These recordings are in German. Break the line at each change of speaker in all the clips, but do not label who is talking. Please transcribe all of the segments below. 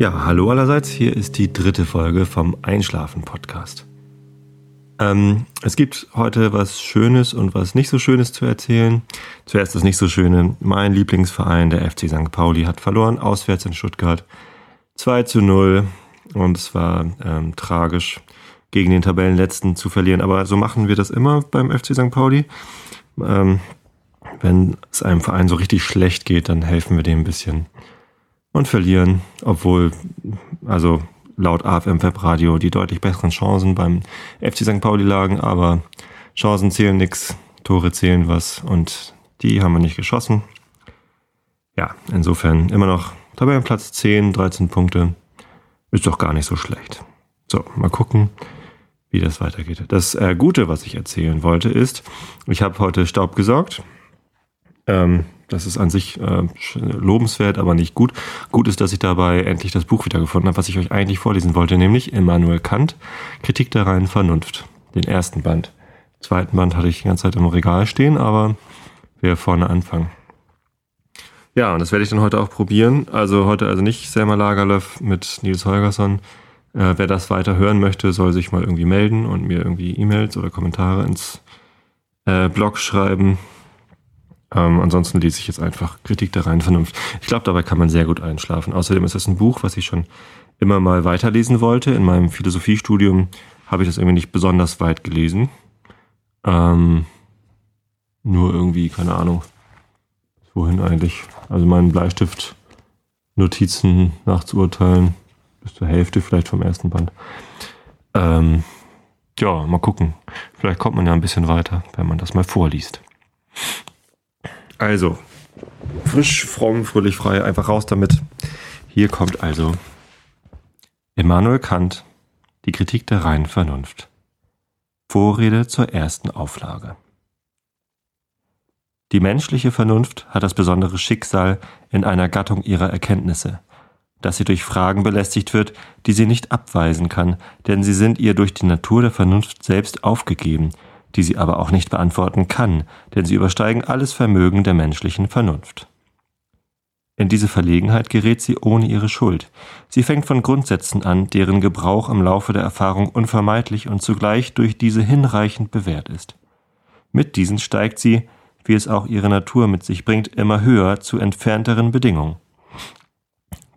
Ja, hallo allerseits, hier ist die dritte Folge vom Einschlafen-Podcast. Ähm, es gibt heute was Schönes und was nicht so Schönes zu erzählen. Zuerst das nicht so Schöne. Mein Lieblingsverein, der FC St. Pauli, hat verloren, auswärts in Stuttgart. 2 zu 0 und es war ähm, tragisch, gegen den Tabellenletzten zu verlieren. Aber so machen wir das immer beim FC St. Pauli. Ähm, wenn es einem Verein so richtig schlecht geht, dann helfen wir dem ein bisschen und verlieren, obwohl, also laut AFM Webradio die deutlich besseren Chancen beim FC St. Pauli lagen, aber Chancen zählen nix, Tore zählen was und die haben wir nicht geschossen. Ja, insofern immer noch Tabellenplatz 10, 13 Punkte. Ist doch gar nicht so schlecht. So, mal gucken, wie das weitergeht. Das äh, Gute, was ich erzählen wollte, ist, ich habe heute Staub gesorgt. Ähm, das ist an sich äh, lobenswert, aber nicht gut. Gut ist, dass ich dabei endlich das Buch wiedergefunden habe, was ich euch eigentlich vorlesen wollte, nämlich Immanuel Kant, Kritik der reinen Vernunft, den ersten Band. Den zweiten Band hatte ich die ganze Zeit im Regal stehen, aber wir vorne anfangen. Ja, und das werde ich dann heute auch probieren. Also heute also nicht Selma Lagerlöf mit Nils Holgersson. Äh, wer das weiter hören möchte, soll sich mal irgendwie melden und mir irgendwie E-Mails oder Kommentare ins äh, Blog schreiben. Ähm, ansonsten lese ich jetzt einfach Kritik der reinen Vernunft. Ich glaube, dabei kann man sehr gut einschlafen. Außerdem ist das ein Buch, was ich schon immer mal weiterlesen wollte. In meinem Philosophiestudium habe ich das irgendwie nicht besonders weit gelesen. Ähm, nur irgendwie, keine Ahnung, wohin eigentlich. Also meinen Bleistift Notizen nachzuurteilen, bis zur Hälfte vielleicht vom ersten Band. Ähm, ja, mal gucken. Vielleicht kommt man ja ein bisschen weiter, wenn man das mal vorliest. Also, frisch, fromm, fröhlich, frei, einfach raus damit. Hier kommt also Immanuel Kant, die Kritik der reinen Vernunft. Vorrede zur ersten Auflage. Die menschliche Vernunft hat das besondere Schicksal in einer Gattung ihrer Erkenntnisse, dass sie durch Fragen belästigt wird, die sie nicht abweisen kann, denn sie sind ihr durch die Natur der Vernunft selbst aufgegeben, die sie aber auch nicht beantworten kann, denn sie übersteigen alles Vermögen der menschlichen Vernunft. In diese Verlegenheit gerät sie ohne ihre Schuld. Sie fängt von Grundsätzen an, deren Gebrauch im Laufe der Erfahrung unvermeidlich und zugleich durch diese hinreichend bewährt ist. Mit diesen steigt sie, wie es auch ihre Natur mit sich bringt, immer höher zu entfernteren Bedingungen.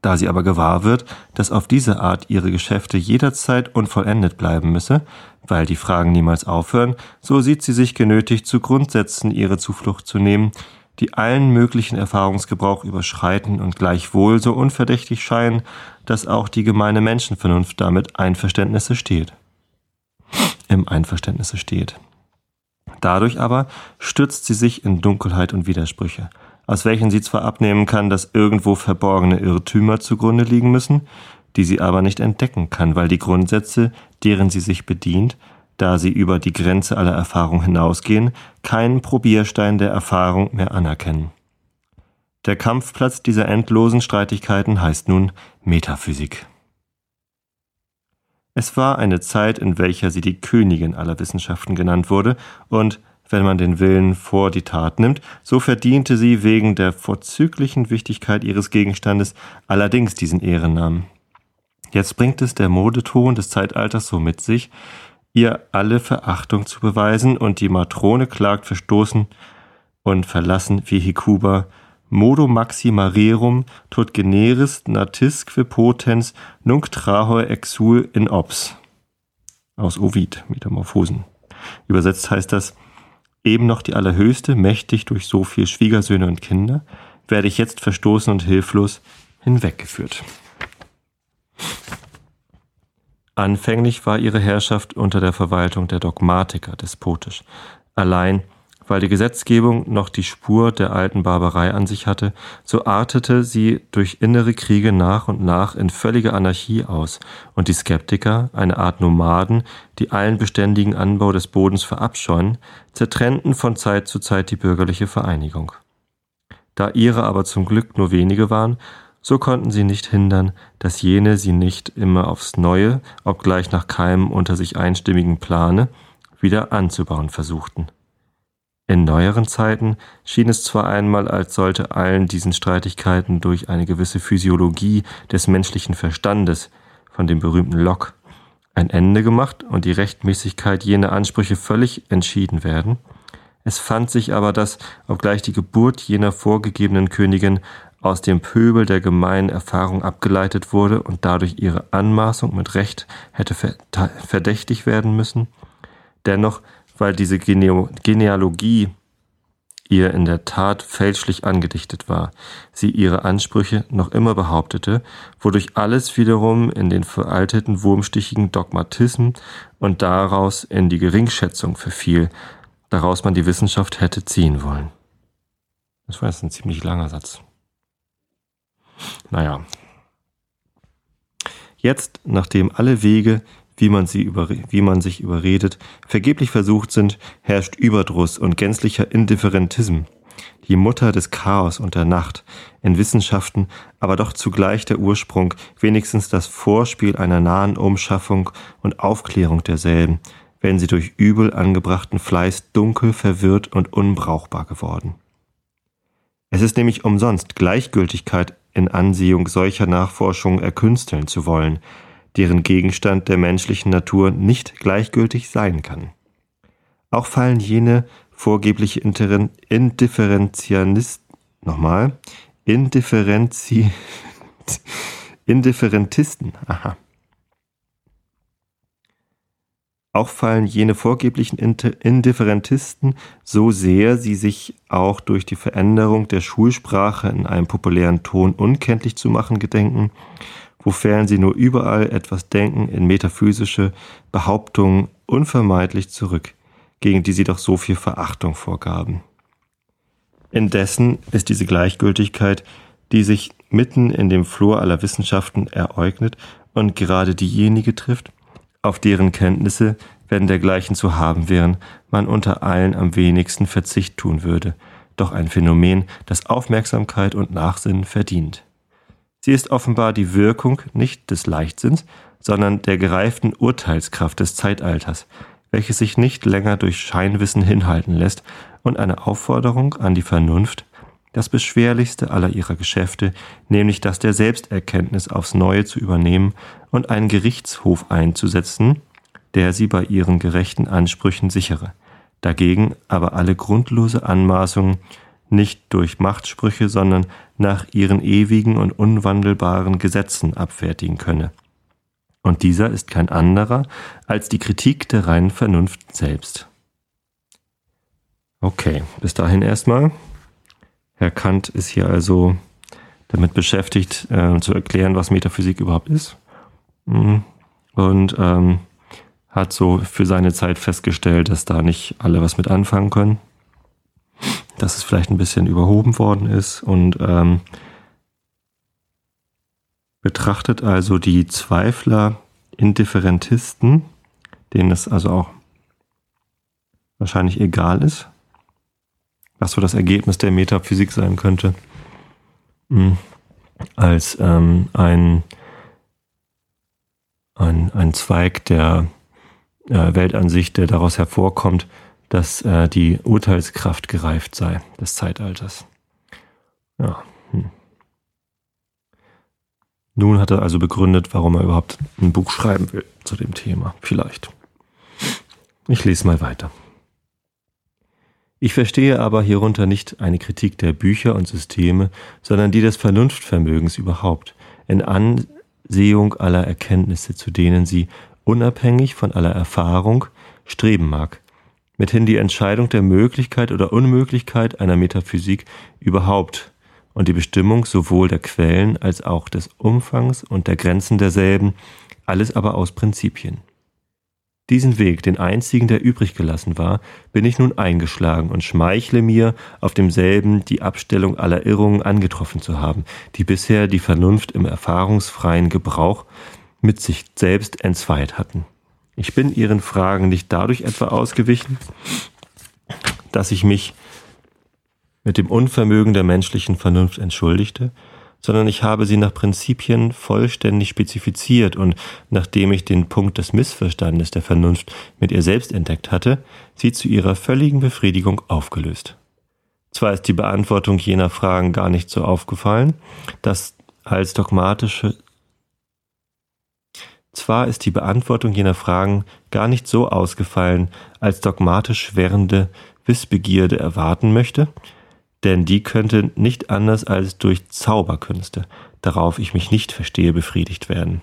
Da sie aber gewahr wird, dass auf diese Art ihre Geschäfte jederzeit unvollendet bleiben müsse, weil die Fragen niemals aufhören, so sieht sie sich genötigt, zu Grundsätzen ihre Zuflucht zu nehmen, die allen möglichen Erfahrungsgebrauch überschreiten und gleichwohl so unverdächtig scheinen, dass auch die gemeine Menschenvernunft damit Einverständnisse steht. Im Einverständnisse steht. Dadurch aber stürzt sie sich in Dunkelheit und Widersprüche, aus welchen sie zwar abnehmen kann, dass irgendwo verborgene Irrtümer zugrunde liegen müssen, die sie aber nicht entdecken kann, weil die Grundsätze, deren sie sich bedient, da sie über die Grenze aller Erfahrung hinausgehen, keinen Probierstein der Erfahrung mehr anerkennen. Der Kampfplatz dieser endlosen Streitigkeiten heißt nun Metaphysik. Es war eine Zeit, in welcher sie die Königin aller Wissenschaften genannt wurde, und wenn man den Willen vor die Tat nimmt, so verdiente sie wegen der vorzüglichen Wichtigkeit ihres Gegenstandes allerdings diesen Ehrennamen. Jetzt bringt es der Modeton des Zeitalters so mit sich, ihr alle Verachtung zu beweisen, und die Matrone klagt verstoßen und verlassen wie Hekuba modo maxima rerum tot generis natisque potens nunc trahor exul in ops. Aus Ovid, Metamorphosen. Übersetzt heißt das, eben noch die Allerhöchste, mächtig durch so viel Schwiegersöhne und Kinder, werde ich jetzt verstoßen und hilflos hinweggeführt. Anfänglich war ihre Herrschaft unter der Verwaltung der Dogmatiker despotisch. Allein weil die Gesetzgebung noch die Spur der alten Barbarei an sich hatte, so artete sie durch innere Kriege nach und nach in völlige Anarchie aus, und die Skeptiker, eine Art Nomaden, die allen beständigen Anbau des Bodens verabscheuen, zertrennten von Zeit zu Zeit die bürgerliche Vereinigung. Da ihre aber zum Glück nur wenige waren, so konnten sie nicht hindern, dass jene sie nicht immer aufs Neue, obgleich nach keinem unter sich einstimmigen Plane, wieder anzubauen versuchten. In neueren Zeiten schien es zwar einmal, als sollte allen diesen Streitigkeiten durch eine gewisse Physiologie des menschlichen Verstandes, von dem berühmten Locke, ein Ende gemacht und die Rechtmäßigkeit jener Ansprüche völlig entschieden werden. Es fand sich aber, dass, obgleich die Geburt jener vorgegebenen Königin aus dem Pöbel der gemeinen Erfahrung abgeleitet wurde und dadurch ihre Anmaßung mit Recht hätte verdächtig werden müssen, dennoch weil diese Genealogie ihr in der Tat fälschlich angedichtet war, sie ihre Ansprüche noch immer behauptete, wodurch alles wiederum in den veralteten wurmstichigen Dogmatismen und daraus in die Geringschätzung verfiel, daraus man die Wissenschaft hätte ziehen wollen. Das war jetzt ein ziemlich langer Satz. Naja. Jetzt, nachdem alle Wege wie man, sie über, wie man sich überredet, vergeblich versucht sind, herrscht Überdruss und gänzlicher Indifferentism, die Mutter des Chaos und der Nacht, in Wissenschaften, aber doch zugleich der Ursprung, wenigstens das Vorspiel einer nahen Umschaffung und Aufklärung derselben, wenn sie durch übel angebrachten Fleiß dunkel, verwirrt und unbrauchbar geworden. Es ist nämlich umsonst Gleichgültigkeit in Ansehung solcher Nachforschungen erkünsteln zu wollen, deren Gegenstand der menschlichen Natur nicht gleichgültig sein kann. Auch fallen jene vorgebliche Indifferentianisten, nochmal, Indifferenzi, Indifferentisten, aha. Auch fallen jene vorgeblichen Indifferentisten, so sehr sie sich auch durch die Veränderung der Schulsprache in einem populären Ton unkenntlich zu machen gedenken, wofern sie nur überall etwas denken in metaphysische Behauptungen unvermeidlich zurück, gegen die sie doch so viel Verachtung vorgaben. Indessen ist diese Gleichgültigkeit, die sich mitten in dem Flor aller Wissenschaften ereignet und gerade diejenige trifft, auf deren Kenntnisse, wenn dergleichen zu haben wären, man unter allen am wenigsten Verzicht tun würde, doch ein Phänomen, das Aufmerksamkeit und Nachsinn verdient. Sie ist offenbar die Wirkung nicht des Leichtsinns, sondern der gereiften Urteilskraft des Zeitalters, welches sich nicht länger durch Scheinwissen hinhalten lässt und eine Aufforderung an die Vernunft, das beschwerlichste aller ihrer Geschäfte, nämlich das der Selbsterkenntnis aufs Neue zu übernehmen und einen Gerichtshof einzusetzen, der sie bei ihren gerechten Ansprüchen sichere, dagegen aber alle grundlose Anmaßungen nicht durch Machtsprüche, sondern nach ihren ewigen und unwandelbaren Gesetzen abfertigen könne. Und dieser ist kein anderer als die Kritik der reinen Vernunft selbst. Okay, bis dahin erstmal. Herr Kant ist hier also damit beschäftigt, äh, zu erklären, was Metaphysik überhaupt ist. Mhm. Und ähm, hat so für seine Zeit festgestellt, dass da nicht alle was mit anfangen können dass es vielleicht ein bisschen überhoben worden ist. Und ähm, betrachtet also die Zweifler, Indifferentisten, denen es also auch wahrscheinlich egal ist, was so das Ergebnis der Metaphysik sein könnte, hm, als ähm, ein, ein, ein Zweig der äh, Weltansicht, der daraus hervorkommt, dass äh, die Urteilskraft gereift sei des Zeitalters. Ja. Hm. Nun hat er also begründet, warum er überhaupt ein Buch schreiben will zu dem Thema. Vielleicht. Ich lese mal weiter. Ich verstehe aber hierunter nicht eine Kritik der Bücher und Systeme, sondern die des Vernunftvermögens überhaupt, in Ansehung aller Erkenntnisse, zu denen sie, unabhängig von aller Erfahrung, streben mag, mithin die Entscheidung der Möglichkeit oder Unmöglichkeit einer Metaphysik überhaupt und die Bestimmung sowohl der Quellen als auch des Umfangs und der Grenzen derselben, alles aber aus Prinzipien. Diesen Weg, den einzigen, der übrig gelassen war, bin ich nun eingeschlagen und schmeichle mir, auf demselben die Abstellung aller Irrungen angetroffen zu haben, die bisher die Vernunft im erfahrungsfreien Gebrauch mit sich selbst entzweit hatten. Ich bin Ihren Fragen nicht dadurch etwa ausgewichen, dass ich mich mit dem Unvermögen der menschlichen Vernunft entschuldigte, sondern ich habe sie nach Prinzipien vollständig spezifiziert und nachdem ich den Punkt des Missverstandes der Vernunft mit ihr selbst entdeckt hatte, sie zu ihrer völligen Befriedigung aufgelöst. Zwar ist die Beantwortung jener Fragen gar nicht so aufgefallen, dass als dogmatische zwar ist die Beantwortung jener Fragen gar nicht so ausgefallen, als dogmatisch währende Wissbegierde erwarten möchte, denn die könnte nicht anders als durch Zauberkünste, darauf ich mich nicht verstehe, befriedigt werden.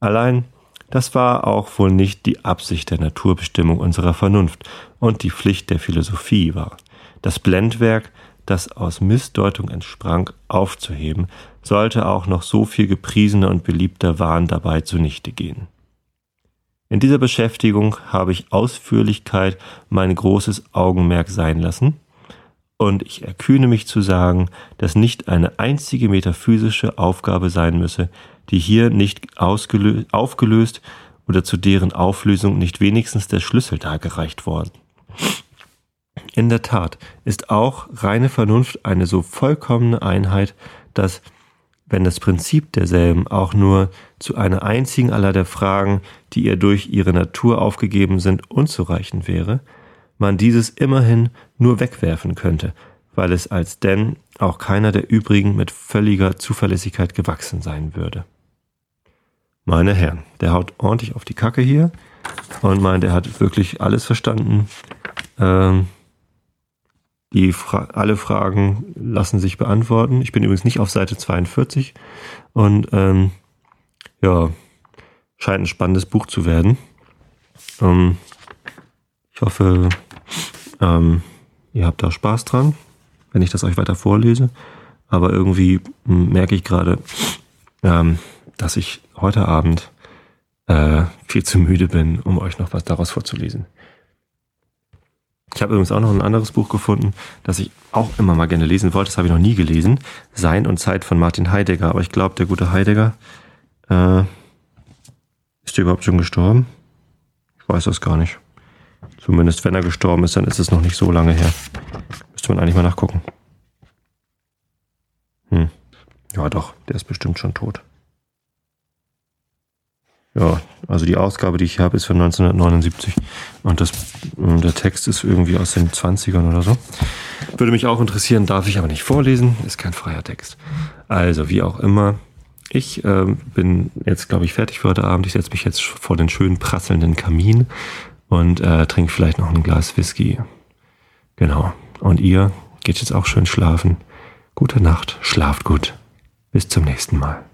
Allein, das war auch wohl nicht die Absicht der Naturbestimmung unserer Vernunft und die Pflicht der Philosophie war, das Blendwerk, das aus Missdeutung entsprang, aufzuheben, sollte auch noch so viel gepriesener und beliebter Wahn dabei zunichte gehen. In dieser Beschäftigung habe ich Ausführlichkeit mein großes Augenmerk sein lassen, und ich erkühne mich zu sagen, dass nicht eine einzige metaphysische Aufgabe sein müsse, die hier nicht aufgelöst oder zu deren Auflösung nicht wenigstens der Schlüssel dargereicht worden. In der Tat ist auch reine Vernunft eine so vollkommene Einheit, dass, wenn das Prinzip derselben auch nur zu einer einzigen aller der Fragen, die ihr durch ihre Natur aufgegeben sind, unzureichend wäre, man dieses immerhin nur wegwerfen könnte, weil es als denn auch keiner der übrigen mit völliger Zuverlässigkeit gewachsen sein würde. Meine Herren, der haut ordentlich auf die Kacke hier und meint, er hat wirklich alles verstanden. Ähm, die Fra alle Fragen lassen sich beantworten. Ich bin übrigens nicht auf Seite 42 und ähm, ja, scheint ein spannendes Buch zu werden. Ähm, ich hoffe, ähm, ihr habt da Spaß dran, wenn ich das euch weiter vorlese. Aber irgendwie merke ich gerade, ähm, dass ich heute Abend äh, viel zu müde bin, um euch noch was daraus vorzulesen. Ich habe übrigens auch noch ein anderes Buch gefunden, das ich auch immer mal gerne lesen wollte. Das habe ich noch nie gelesen. Sein und Zeit von Martin Heidegger. Aber ich glaube, der gute Heidegger äh, ist der überhaupt schon gestorben? Ich weiß das gar nicht. Zumindest wenn er gestorben ist, dann ist es noch nicht so lange her. Müsste man eigentlich mal nachgucken. Hm. Ja, doch, der ist bestimmt schon tot. Ja, also die Ausgabe, die ich habe, ist von 1979 und das, äh, der Text ist irgendwie aus den 20ern oder so. Würde mich auch interessieren, darf ich aber nicht vorlesen, ist kein freier Text. Also, wie auch immer, ich äh, bin jetzt, glaube ich, fertig für heute Abend. Ich setze mich jetzt vor den schönen prasselnden Kamin und äh, trinke vielleicht noch ein Glas Whisky. Genau. Und ihr geht jetzt auch schön schlafen. Gute Nacht, schlaft gut. Bis zum nächsten Mal.